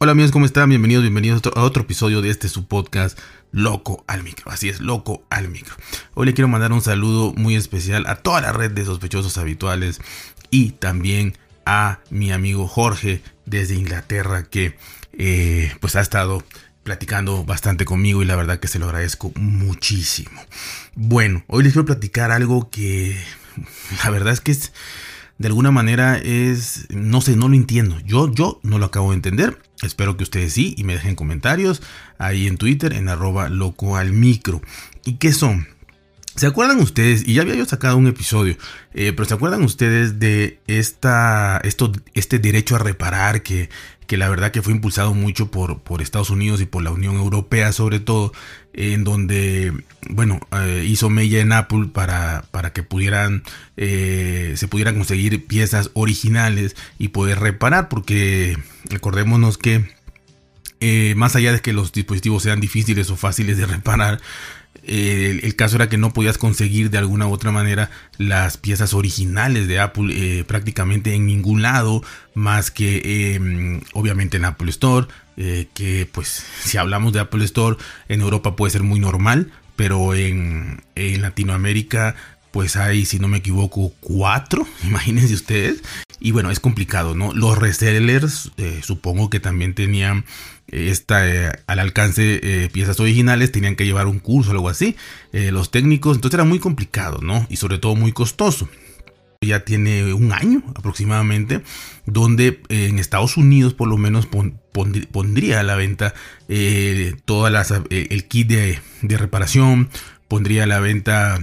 Hola amigos, ¿cómo están? Bienvenidos, bienvenidos a otro episodio de este su podcast Loco al Micro. Así es, Loco al Micro. Hoy le quiero mandar un saludo muy especial a toda la red de sospechosos habituales y también a mi amigo Jorge desde Inglaterra que eh, pues ha estado platicando bastante conmigo y la verdad que se lo agradezco muchísimo. Bueno, hoy les quiero platicar algo que la verdad es que es de alguna manera es, no sé, no lo entiendo. Yo, yo no lo acabo de entender. Espero que ustedes sí y me dejen comentarios ahí en Twitter en arroba. ¿Y qué son? ¿Se acuerdan ustedes? Y ya había yo sacado un episodio, eh, pero ¿se acuerdan ustedes de esta, esto, este derecho a reparar que, que la verdad que fue impulsado mucho por, por Estados Unidos y por la Unión Europea sobre todo, en donde, bueno, eh, hizo mella en Apple para, para que pudieran, eh, se pudieran conseguir piezas originales y poder reparar, porque recordémonos que más allá de que los dispositivos sean difíciles o fáciles de reparar, eh, el, caso era que no podías conseguir de alguna u otra manera las piezas originales de Apple eh, prácticamente en ningún lado más que em, obviamente en Apple Store eh, que pues si hablamos de Apple Store en Europa puede ser muy normal pero en, en Latinoamérica pues hay si no me equivoco cuatro imagínense ustedes. Y bueno es complicado no los resellers supongo que también tenían esta, eh, al alcance eh, piezas originales, tenían que llevar un curso o algo así, eh, los técnicos, entonces era muy complicado, ¿no? Y sobre todo muy costoso. Ya tiene un año aproximadamente, donde en Estados Unidos por lo menos pondría a la venta todas las, el kit de, de reparación, pondría a la venta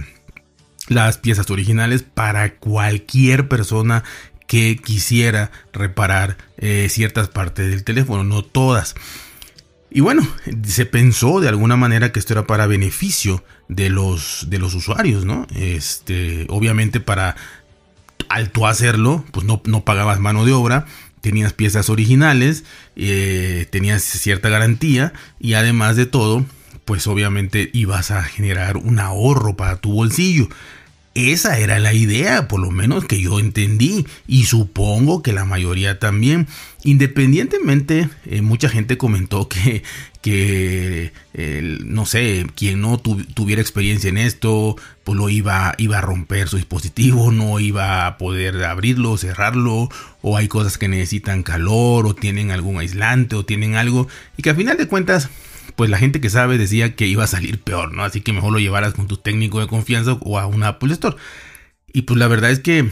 las piezas originales para cualquier persona que quisiera reparar eh, ciertas partes del teléfono, no todas. Y bueno, se pensó de alguna manera que esto era para beneficio de los, de los usuarios, ¿no? Este, obviamente para al tú hacerlo, pues no, no pagabas mano de obra, tenías piezas originales, eh, tenías cierta garantía y además de todo, pues obviamente ibas a generar un ahorro para tu bolsillo. Esa era la idea, por lo menos que yo entendí, y supongo que la mayoría también. Independientemente, eh, mucha gente comentó que, que no sé, quien no tuviera experiencia en esto, pues lo iba, iba a romper su dispositivo, no iba a poder abrirlo, cerrarlo, o hay cosas que necesitan calor, o tienen algún aislante, o tienen algo, y que a final de cuentas pues la gente que sabe decía que iba a salir peor, ¿no? Así que mejor lo llevaras con tu técnico de confianza o a una Apple Store. Y pues la verdad es que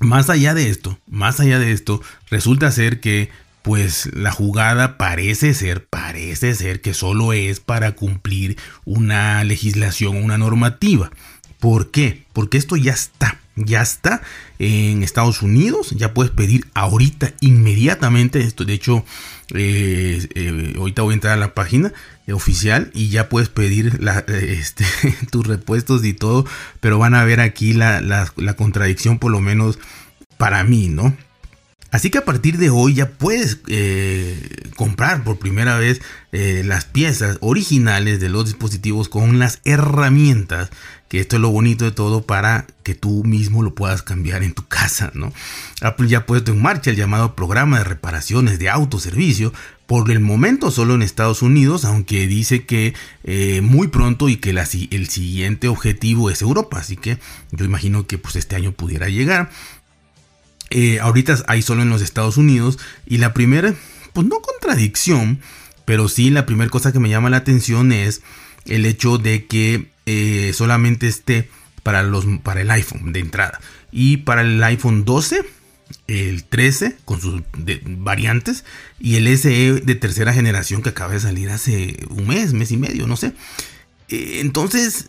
más allá de esto, más allá de esto, resulta ser que pues la jugada parece ser, parece ser que solo es para cumplir una legislación, una normativa. ¿Por qué? Porque esto ya está, ya está en Estados Unidos, ya puedes pedir ahorita, inmediatamente, esto de hecho, eh, eh, ahorita voy a entrar a la página oficial y ya puedes pedir este, tus repuestos y todo, pero van a ver aquí la contradicción por lo menos para mí, ¿no? Así que a partir de hoy ya puedes eh, comprar por primera vez eh, las piezas originales de los dispositivos con las herramientas, que esto es lo bonito de todo para que tú mismo lo puedas cambiar en tu casa. Apple ya ha puesto en marcha el llamado programa de reparaciones de autoservicio, por el momento solo en Estados Unidos, aunque dice que eh, muy pronto y que el siguiente objetivo es Europa, así que yo imagino que pues este año pudiera llegar. Eh, ahorita hay solo en los Estados Unidos. Y la primera, pues no contradicción, pero sí la primera cosa que me llama la atención es el hecho de que eh, solamente esté para, los, para el iPhone de entrada. Y para el iPhone 12, el 13 con sus variantes y el SE de tercera generación que acaba de salir hace un mes, mes y medio, no sé. Eh, entonces,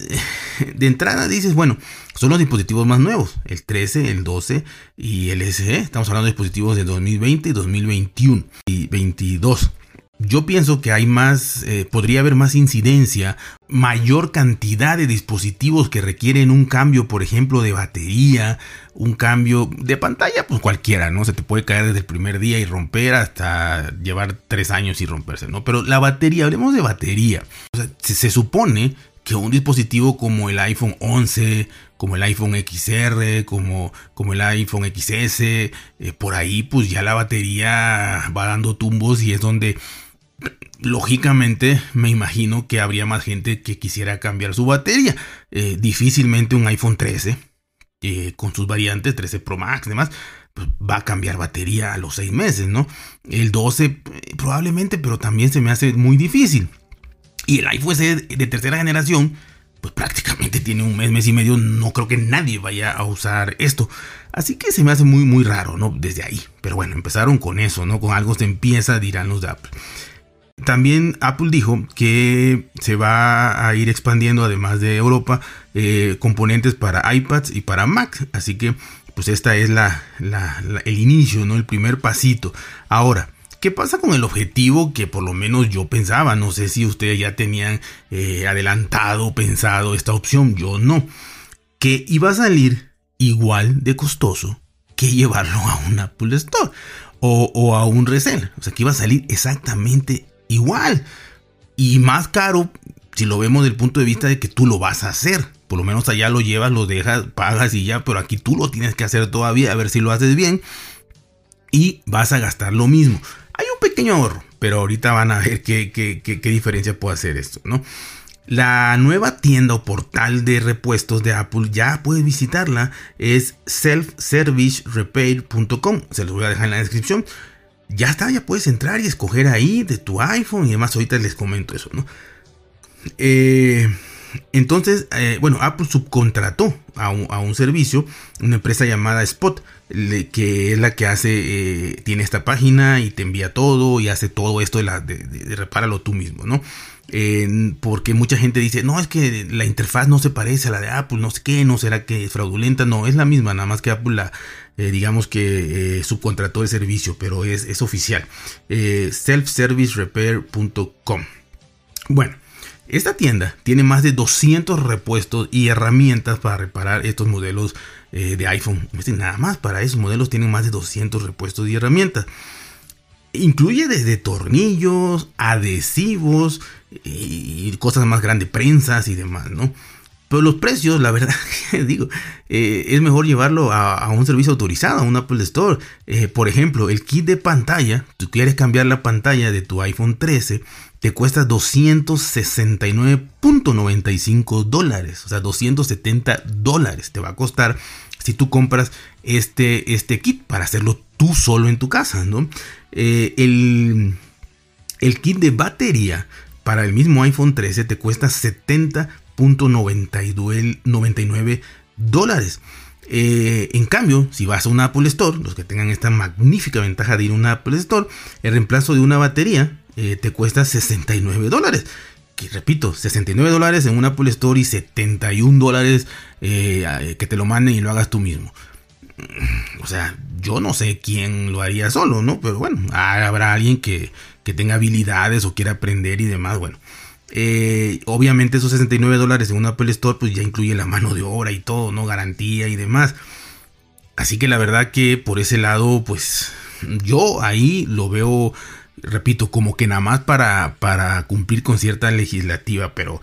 de entrada dices, bueno, son los dispositivos más nuevos, el 13, el 12 y el SE. Estamos hablando de dispositivos de 2020 y 2021 y 22. Yo pienso que hay más, eh, podría haber más incidencia, mayor cantidad de dispositivos que requieren un cambio, por ejemplo, de batería, un cambio de pantalla, pues cualquiera, ¿no? Se te puede caer desde el primer día y romper hasta llevar tres años y romperse, ¿no? Pero la batería, hablemos de batería. se supone que un dispositivo como el iPhone 11, como el iPhone XR, como, como el iPhone XS, eh, por ahí pues ya la batería va dando tumbos y es donde lógicamente me imagino que habría más gente que quisiera cambiar su batería. Eh, difícilmente un iPhone 13 eh, con sus variantes 13 Pro Max y demás pues, va a cambiar batería a los 6 meses, ¿no? El 12 eh, probablemente, pero también se me hace muy difícil. Y el iPhone SE de tercera generación pues prácticamente tiene un mes, mes y medio, no creo que nadie vaya a usar esto. Así que se me hace muy, muy raro, ¿no? Desde ahí. Pero bueno, empezaron con eso, ¿no? Con algo se empieza, dirán los de Apple. También Apple dijo que se va a ir expandiendo, además de Europa, eh, componentes para iPads y para Mac. Así que, pues esta es la, el inicio, ¿no? El primer pasito. Ahora, ¿qué pasa con el objetivo que por lo menos yo pensaba? No sé si ustedes ya tenían eh, adelantado, pensado esta opción. Yo no. Que iba a salir igual de costoso que llevarlo a un Apple Store o, a un resell. O sea, que iba a salir exactamente igual. Y más caro si lo vemos del punto de vista de que tú lo vas a hacer. Por lo menos allá lo llevas, lo dejas, pagas y ya, pero aquí tú lo tienes que hacer todavía, a ver si lo haces bien. Y vas a gastar lo mismo. Hay un pequeño ahorro, pero ahorita van a ver qué, qué, diferencia puede hacer esto, ¿no? La nueva tienda o portal de repuestos de Apple ya puedes visitarla. Es selfservicerepair.com. Se los voy a dejar en la descripción ya está, ya puedes entrar y escoger ahí de tu iPhone y demás. Ahorita les comento eso, ¿no? Eh, entonces, eh, bueno, Apple subcontrató a un, servicio, una empresa llamada Spot, que es la que hace, eh, tiene esta página y te envía todo y hace todo esto de, la, de repáralo tú mismo, ¿no? Porque mucha gente dice, no, es que la interfaz no se parece a la de Apple, no sé qué, no será que es fraudulenta, no, es la misma, nada más que Apple la, eh, digamos que eh, subcontrató el servicio, pero es, es oficial. Eh, selfservicerepair.com. Bueno, esta tienda tiene más de 200 repuestos y herramientas para reparar estos modelos de iPhone. Nada más para esos modelos tienen más de 200 repuestos y herramientas. Incluye desde tornillos, adhesivos y cosas más grandes, prensas y demás, ¿no? Pero los precios, la verdad, digo, eh, es mejor llevarlo a, un servicio autorizado, a un Apple Store. Eh, por ejemplo, el kit de pantalla, tú quieres cambiar la pantalla de tu iPhone 13, te cuesta 269.95 dólares. O sea, 270 dólares te va a costar si tú compras este, este kit para hacerlo tú solo en tu casa, ¿no? Eh, el, el kit de batería para el mismo iPhone 13 te cuesta 70.99 dólares. Eh, en cambio, si vas a un Apple Store, los que tengan esta magnífica ventaja de ir a un Apple Store, el reemplazo de una batería eh, te cuesta 69 dólares. Que repito, 69 dólares en un Apple Store y 71 dólares que te lo manden y lo hagas tú mismo. O sea, yo no sé quién lo haría solo, ¿no? Pero bueno, habrá alguien que, que tenga habilidades o quiera aprender y demás, bueno. Eh, obviamente esos 69 dólares en un Apple Store pues ya incluye la mano de obra y todo, ¿no? Garantía y demás. Así que la verdad que por ese lado pues yo ahí lo veo, repito, como que nada más para, para cumplir con cierta legislativa, pero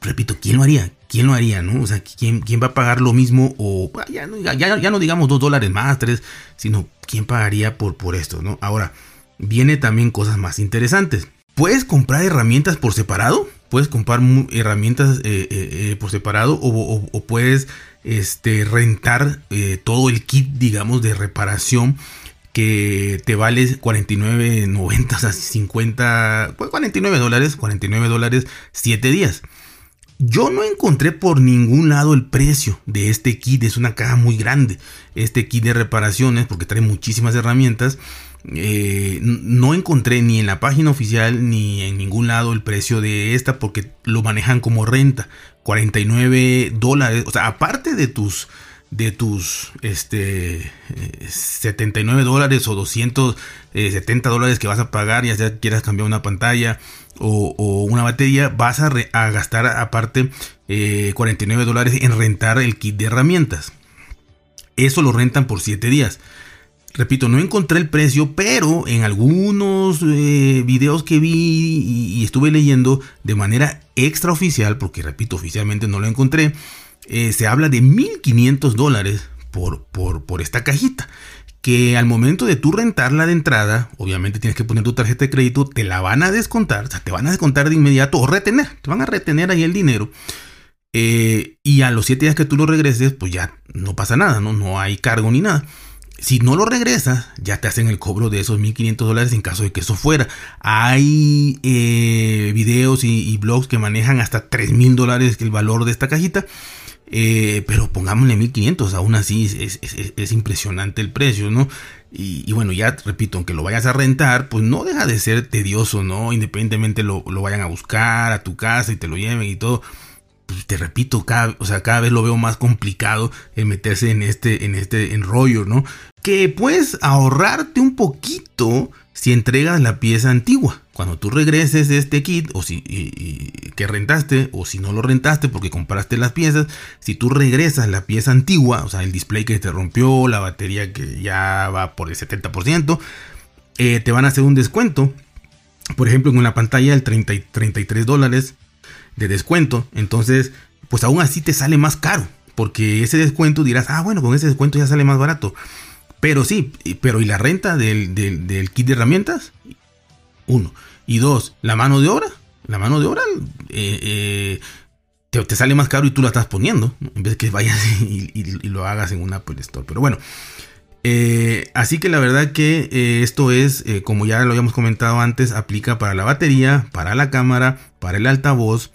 repito, ¿quién lo haría? ¿Quién lo haría, no? O sea, ¿quién, quién va a pagar lo mismo? O ya, ya, no digamos dos dólares más, tres, sino ¿quién pagaría por, por esto, no? Ahora, viene también cosas más interesantes. Puedes comprar herramientas por separado, puedes comprar herramientas eh, eh, eh, por separado o, puedes este, rentar todo el kit, digamos, de reparación que te vale 49.90, o sea, 50, 49 dólares, 49 dólares, 7 días. Yo no encontré por ningún lado el precio de este kit. Es una caja muy grande. Este kit de reparaciones, porque trae muchísimas herramientas. Eh, no encontré ni en la página oficial ni en ningún lado el precio de esta porque lo manejan como renta. 49 dólares. O sea, aparte de tus de tus este 79 eh, dólares o 270 eh, dólares que vas a pagar ya sea quieras cambiar una pantalla o, una batería vas a, gastar aparte 49 eh, dólares en rentar el kit de herramientas. Eso lo rentan por 7 días. Repito, no encontré el precio, pero en algunos eh, videos que vi y, estuve leyendo de manera extraoficial, porque repito, oficialmente no lo encontré, eh, se habla de 1.500 dólares por, por, por esta cajita que al momento de tú rentarla de entrada, obviamente tienes que poner tu tarjeta de crédito, te la van a descontar, o sea, te van a descontar de inmediato o retener, te van a retener ahí el dinero. Eh, y a los 7 días que tú lo regreses, pues ya no pasa nada, ¿no? No hay cargo ni nada. Si no lo regresas, ya te hacen el cobro de esos 1.500 dólares en caso de que eso fuera. Hay eh, videos y, blogs que manejan hasta 3.000 dólares el valor de esta cajita. Eh, pero pongámosle 1500, aún así es, impresionante el precio, ¿no? Y, bueno, ya repito, aunque lo vayas a rentar, pues no deja de ser tedioso, ¿no? Independientemente lo, lo vayan a buscar a tu casa y te lo lleven y todo. Pues te repito, cada, o sea, cada vez lo veo más complicado el meterse en este, en este enrollo, ¿no? Que puedes ahorrarte un poquito si entregas la pieza antigua. Cuando tú regreses este kit, o si que rentaste, o si no lo rentaste porque compraste las piezas, si tú regresas la pieza antigua, o sea, el display que te rompió, la batería que ya va por el 70%, eh, te van a hacer un descuento. Por ejemplo, en una pantalla del 30, 33 dólares de descuento. Entonces, pues aún así te sale más caro. Porque ese descuento dirás, ah, bueno, con ese descuento ya sale más barato. Pero sí, pero ¿y la renta del, del kit de herramientas? Uno. Y dos, la mano de obra. La mano de obra eh, eh, te, sale más caro y tú la estás poniendo. En vez de que vayas y, lo hagas en un Apple Store. Pero bueno. Eh, así que la verdad que esto es, como ya lo habíamos comentado antes, aplica para la batería, para la cámara, para el altavoz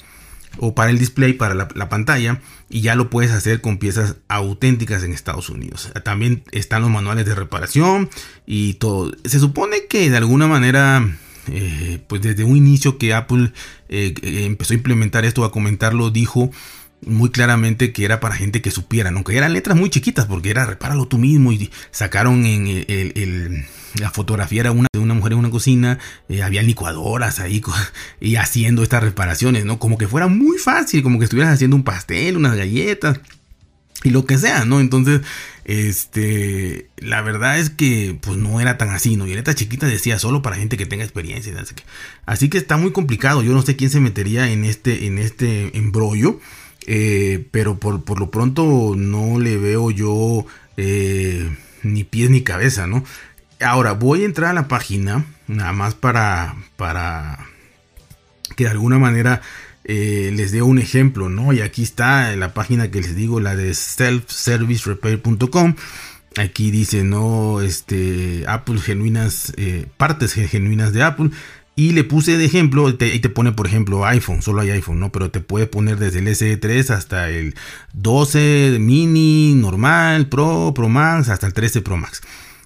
o para el display, para la, pantalla, y ya lo puedes hacer con piezas auténticas en Estados Unidos. También están los manuales de reparación y todo. Se supone que de alguna manera, eh, pues desde un inicio que Apple eh, eh, empezó a implementar esto, a comentarlo, dijo muy claramente que era para gente que supiera, aunque eran letras muy chiquitas, porque era repáralo tú mismo y sacaron en la fotografía era una de una mujer en una cocina, había licuadoras ahí y haciendo estas reparaciones, ¿no? Como que fuera muy fácil, como que estuvieras haciendo un pastel, unas galletas y lo que sea, ¿no? Entonces, este, la verdad es que pues no era tan así, ¿no? Y chiquita decía solo para gente que tenga experiencia, así que, así que está muy complicado. Yo no sé quién se metería en este, en este embrollo, eh, pero por, por, lo pronto no le veo yo eh, ni pies ni cabeza, ¿no? Ahora voy a entrar a la página, nada más para, para que de alguna manera eh, les dé un ejemplo, ¿no? Y aquí está la página que les digo, la de selfservicerepair.com. Aquí dice, ¿no? Este, Apple genuinas, eh, partes genuinas de Apple. Y le puse de ejemplo, y te pone por ejemplo iPhone, solo hay iPhone, ¿no? Pero te puede poner desde el SE3 hasta el 12 mini, normal, Pro, Pro Max, hasta el 13 Pro Max.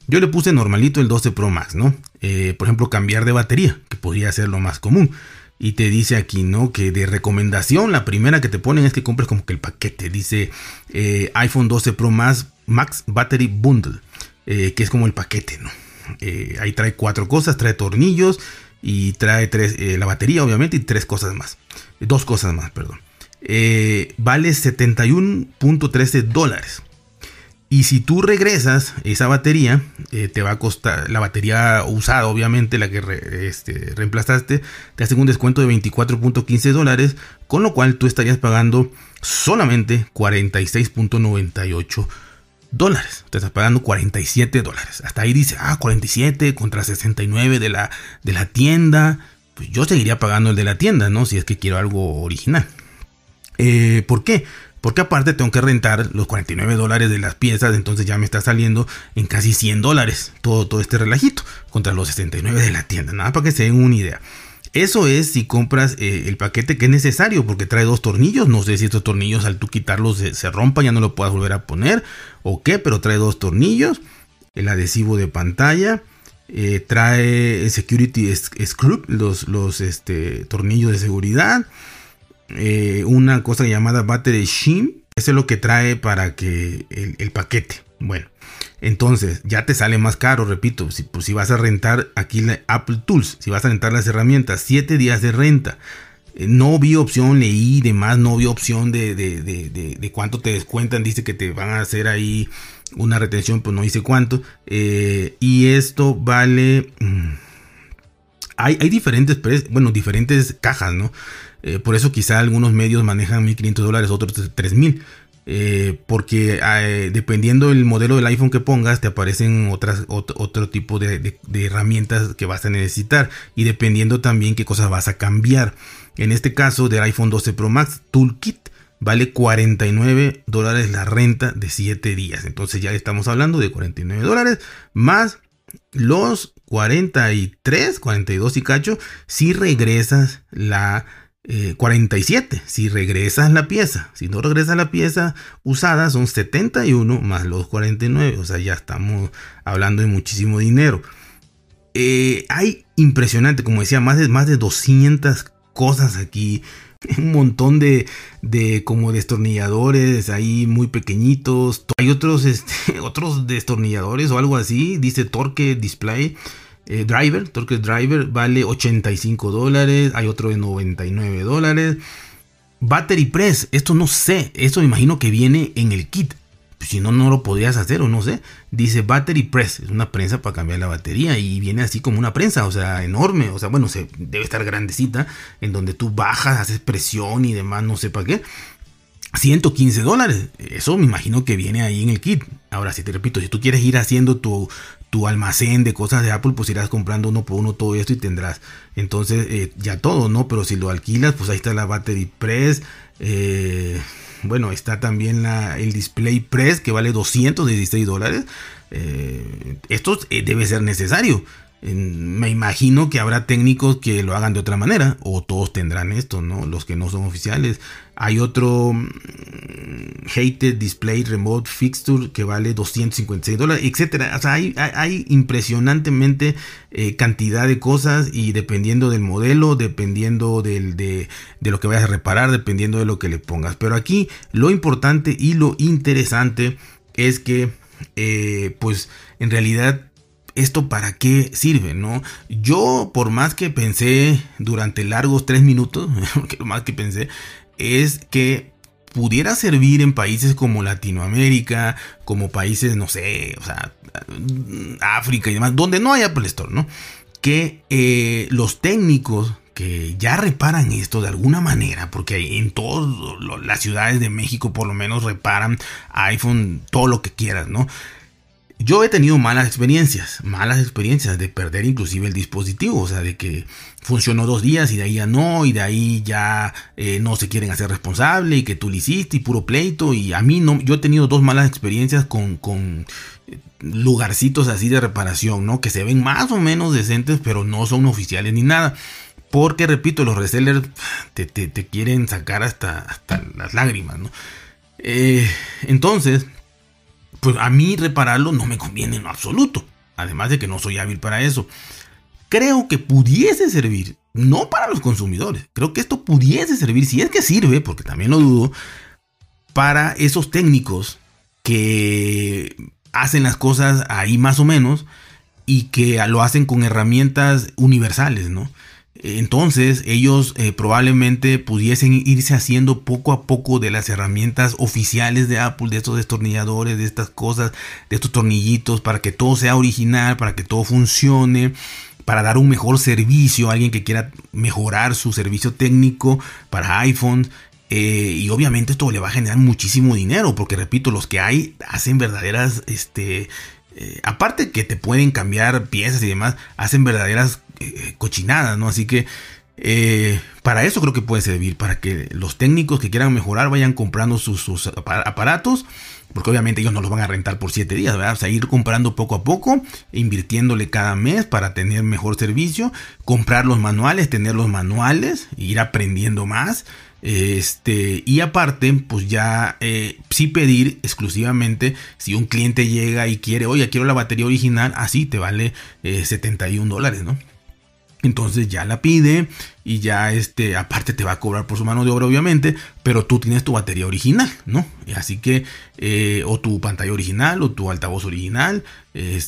Yo le puse normalito el 12 Pro Max, ¿no? Eh, por ejemplo, cambiar de batería, que podría ser lo más común. Y te dice aquí, ¿no? Que de recomendación, la primera que te ponen es que compres como que el paquete. Dice eh, iPhone 12 Pro Max, Max Battery Bundle, eh, que es como el paquete, ¿no? ahí trae cuatro cosas, trae tornillos y trae tres, la batería obviamente y tres cosas más. Dos cosas más, perdón. vale 71.13 dólares. Y si tú regresas esa batería, eh, te va a costar, la batería usada, obviamente, la que este, reemplazaste, te hacen un descuento de 24.15 dólares, con lo cual tú estarías pagando solamente 46.98 dólares. Te estás pagando 47 dólares. Hasta ahí dice, ah, 47 contra 69 de la, de la tienda. Pues yo seguiría pagando el de la tienda, ¿no? Si es que quiero algo original. Eh, ¿Por qué? Porque aparte tengo que rentar los 49 dólares de las piezas, entonces ya me está saliendo en casi 100 dólares todo, todo este relajito contra los 69 de la tienda. Nada para que se den una idea. Eso es si compras eh, el paquete que es necesario porque trae dos tornillos. No sé si estos tornillos al tú quitarlos se, rompan, ya no lo puedas volver a poner o qué, pero trae dos tornillos. El adhesivo de pantalla. Eh, trae Security Screw, los, los este, tornillos de seguridad. Eh, una cosa llamada Battery Shim. Eso es lo que trae para que el, paquete. Bueno, entonces ya te sale más caro, repito, si, pues, si vas a rentar aquí la Apple Tools, si vas a rentar las herramientas, 7 días de renta. Eh, no vi opción, leí demás, no vi opción de, de, de, de, cuánto te descuentan. Dice que te van a hacer ahí una retención, pues no dice cuánto. Eh, y esto vale... Mm, hay, hay, diferentes, bueno, diferentes cajas, ¿no? Eh, por eso quizá algunos medios manejan 1.500 dólares, otros 3.000. Eh, porque eh, dependiendo del modelo del iPhone que pongas, te aparecen otras, otro, tipo de, herramientas que vas a necesitar y dependiendo también qué cosas vas a cambiar. En este caso del iPhone 12 Pro Max Toolkit vale 49 dólares la renta de 7 días. Entonces ya estamos hablando de 49 dólares más los 43, 42 y cacho si regresas la 47 eh, si regresas la pieza. Si no regresas la pieza usada son 71 más los 49. O sea, ya estamos hablando de muchísimo dinero. Eh, hay impresionante, como decía, más de, más de 200 cosas aquí. Un montón de, de como destornilladores ahí muy pequeñitos. Hay otros, este, otros destornilladores o algo así. Dice Torque Display. Eh, driver, Torque Driver vale 85 dólares, hay otro de 99 dólares. Battery Press, esto no sé, esto me imagino que viene en el kit. Si no, no lo podrías hacer o no sé. Dice Battery Press, es una prensa para cambiar la batería y viene así como una prensa, o sea, enorme, o sea, bueno, se, debe estar grandecita, en donde tú bajas, haces presión y demás, no sé para qué. 115 dólares. Eso me imagino que viene ahí en el kit. Ahora, si te repito, si tú quieres ir haciendo tu, tu almacén de cosas de Apple, pues irás comprando uno por uno todo esto y tendrás entonces eh, ya todo, ¿no? Pero si lo alquilas, pues ahí está la Battery Press. Eh, bueno, está también la, el Display Press que vale 216 dólares. Eh, esto debe ser necesario me imagino que habrá técnicos que lo hagan de otra manera, o todos tendrán esto, ¿no? Los que no son oficiales. Hay otro mm, Hated Display Remote Fixture que vale 256 dólares, etcétera. O sea, hay, impresionantemente eh, cantidad de cosas y dependiendo del modelo, dependiendo del, de, de lo que vayas a reparar, dependiendo de lo que le pongas. Pero aquí lo importante y lo interesante es que, eh, pues, en realidad ¿esto para qué sirve? ¿no? Yo, por más que pensé durante largos tres minutos, lo más que pensé, es que pudiera servir en países como Latinoamérica, como países, no sé, o sea, África y demás, donde no hay Apple Store, ¿no? Que eh, los técnicos que ya reparan esto de alguna manera, porque en todas las ciudades de México por lo menos reparan iPhone, todo lo que quieras, ¿no? Yo he tenido malas experiencias, malas experiencias de perder inclusive el dispositivo, o sea, de que funcionó dos días y de ahí ya no, y de ahí ya eh, no se quieren hacer responsable y que tú lo hiciste y puro pleito, y a mí no, yo he tenido dos malas experiencias con, eh, lugarcitos así de reparación, ¿no? Que se ven más o menos decentes, pero no son oficiales ni nada. Porque, repito, los resellers te, te, quieren sacar hasta, hasta las lágrimas, ¿no? Eh, entonces, pues a mí repararlo no me conviene en absoluto. Además de que no soy hábil para eso. Creo que pudiese servir, no para los consumidores, creo que esto pudiese servir, si es que sirve, porque también lo dudo, para esos técnicos que hacen las cosas ahí más o menos y que lo hacen con herramientas universales, ¿no? Entonces ellos eh, probablemente pudiesen irse haciendo poco a poco de las herramientas oficiales de Apple, de estos destornilladores, de estas cosas, de estos tornillitos, para que todo sea original, para que todo funcione, para dar un mejor servicio a alguien que quiera mejorar su servicio técnico para iPhone. Eh, y obviamente esto le va a generar muchísimo dinero, porque repito, los que hay hacen verdaderas, este, eh, aparte que te pueden cambiar piezas y demás, hacen verdaderas eh, cochinadas, ¿no? Así que eh, para eso creo que puede servir, para que los técnicos que quieran mejorar vayan comprando sus, aparatos, porque obviamente ellos no los van a rentar por 7 días, ¿verdad? O sea, ir comprando poco a poco, invirtiéndole cada mes para tener mejor servicio, comprar los manuales, tener los manuales, ir aprendiendo más. Este, y aparte, pues ya eh, sí pedir exclusivamente si un cliente llega y quiere, oye, quiero la batería original, así te vale 71 dólares, ¿no? Entonces ya la pide y ya este, aparte te va a cobrar por su mano de obra obviamente, pero tú tienes tu batería original, ¿no? Así que, eh, o tu pantalla original, o tu altavoz original, eh,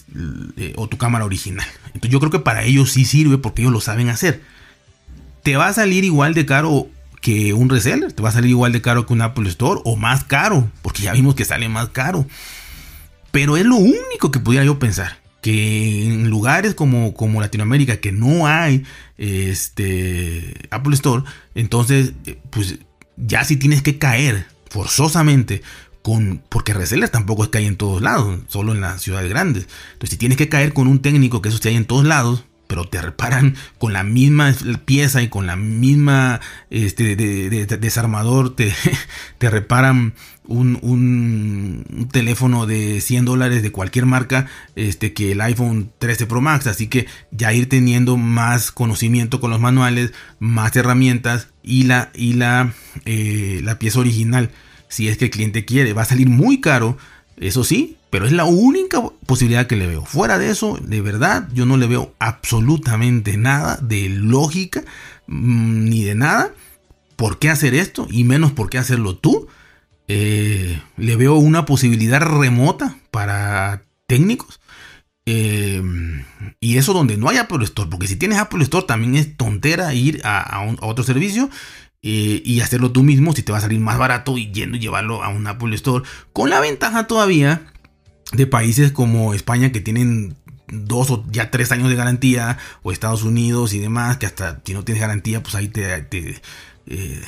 o tu cámara original. Entonces yo creo que para ellos sí sirve porque ellos lo saben hacer. Te va a salir igual de caro que un reseller, te va a salir igual de caro que un Apple Store o más caro, porque ya vimos que sale más caro. Pero es lo único que pudiera yo pensar. Que en lugares como, como Latinoamérica que no hay este, Apple Store, entonces eh, pues ya si tienes que caer forzosamente con, porque resellers tampoco es que hay en todos lados, solo en las ciudades grandes. Entonces si tienes que caer con un técnico que eso esté hay en todos lados, pero te reparan con la misma pieza y con la misma este, de, desarmador, te, te reparan un, un, teléfono de 100 dólares de cualquier marca este, que el iPhone 13 Pro Max. Así que ya ir teniendo más conocimiento con los manuales, más herramientas y la, y la, eh, la pieza original, si es que el cliente quiere, va a salir muy caro. Eso sí, pero es la única posibilidad que le veo. Fuera de eso, de verdad, yo no le veo absolutamente nada de lógica mm, ni de nada. ¿Por qué hacer esto? Y menos por qué hacerlo tú. Eh, le veo una posibilidad remota para técnicos. Eh, y eso donde no hay Apple Store. Porque si tienes Apple Store también es tontera ir a, otro servicio. Eh, y hacerlo tú mismo si te va a salir más barato y yendo y llevarlo a un Apple Store. Con la ventaja todavía de países como España que tienen dos o ya tres años de garantía, o Estados Unidos y demás, que hasta si no tienes garantía, pues ahí te, eh,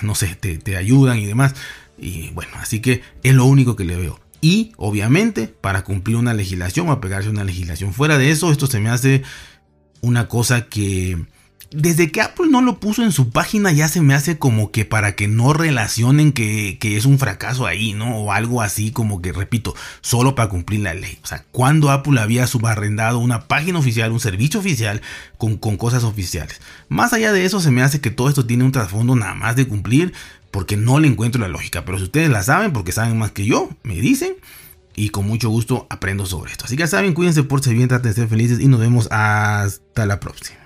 no sé, te, ayudan y demás. Y bueno, así que es lo único que le veo. Y obviamente, para cumplir una legislación o pegarse una legislación. Fuera de eso, esto se me hace una cosa que desde que Apple no lo puso en su página ya se me hace como que para que no relacionen que, es un fracaso ahí, ¿no? O algo así como que, repito, solo para cumplir la ley. O sea, cuando Apple había subarrendado una página oficial, un servicio oficial con, con cosas oficiales. Más allá de eso, se me hace que todo esto tiene un trasfondo nada más de cumplir porque no le encuentro la lógica. Pero si ustedes la saben, porque saben más que yo, me dicen y con mucho gusto aprendo sobre esto. Así que ya saben, cuídense, por ser bien, traten de ser felices y nos vemos hasta la próxima.